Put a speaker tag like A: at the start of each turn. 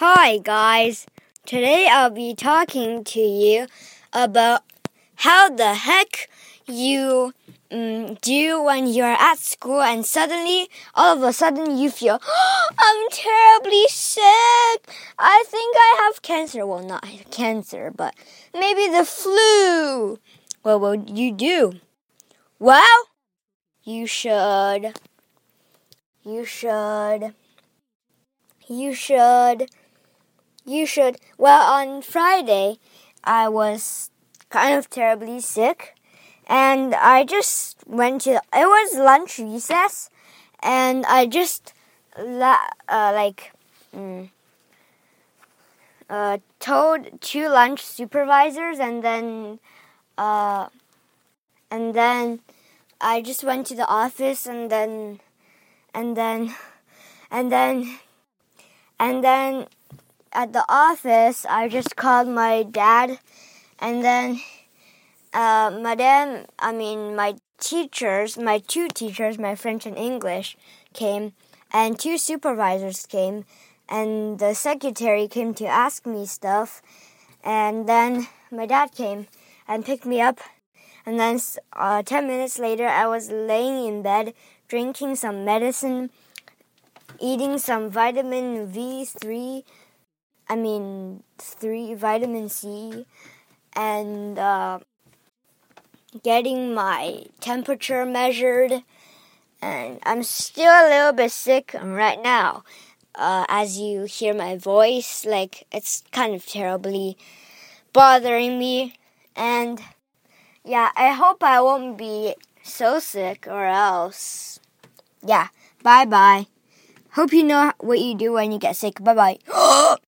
A: Hi, guys. Today I'll be talking to you about how the heck you um, do when you're at school and suddenly, all of a sudden, you feel, oh, I'm terribly sick. I think I have cancer. Well, not cancer, but maybe the flu. What will you do? Well, you should. You should. You should. You should. Well, on Friday, I was kind of terribly sick, and I just went to. It was lunch recess, and I just uh, like mm, uh, told two lunch supervisors, and then uh, and then I just went to the office, and then and then and then and then at the office, I just called my dad, and then uh, Madame, I mean, my teachers, my two teachers, my French and English, came, and two supervisors came, and the secretary came to ask me stuff, and then my dad came and picked me up, and then uh, 10 minutes later, I was laying in bed drinking some medicine, eating some vitamin V3 I mean, three vitamin C, and uh, getting my temperature measured. And I'm still a little bit sick right now. Uh, as you hear my voice, like it's kind of terribly bothering me. And yeah, I hope I won't be so sick or else. Yeah, bye bye. Hope you know what you do when you get sick. Bye bye.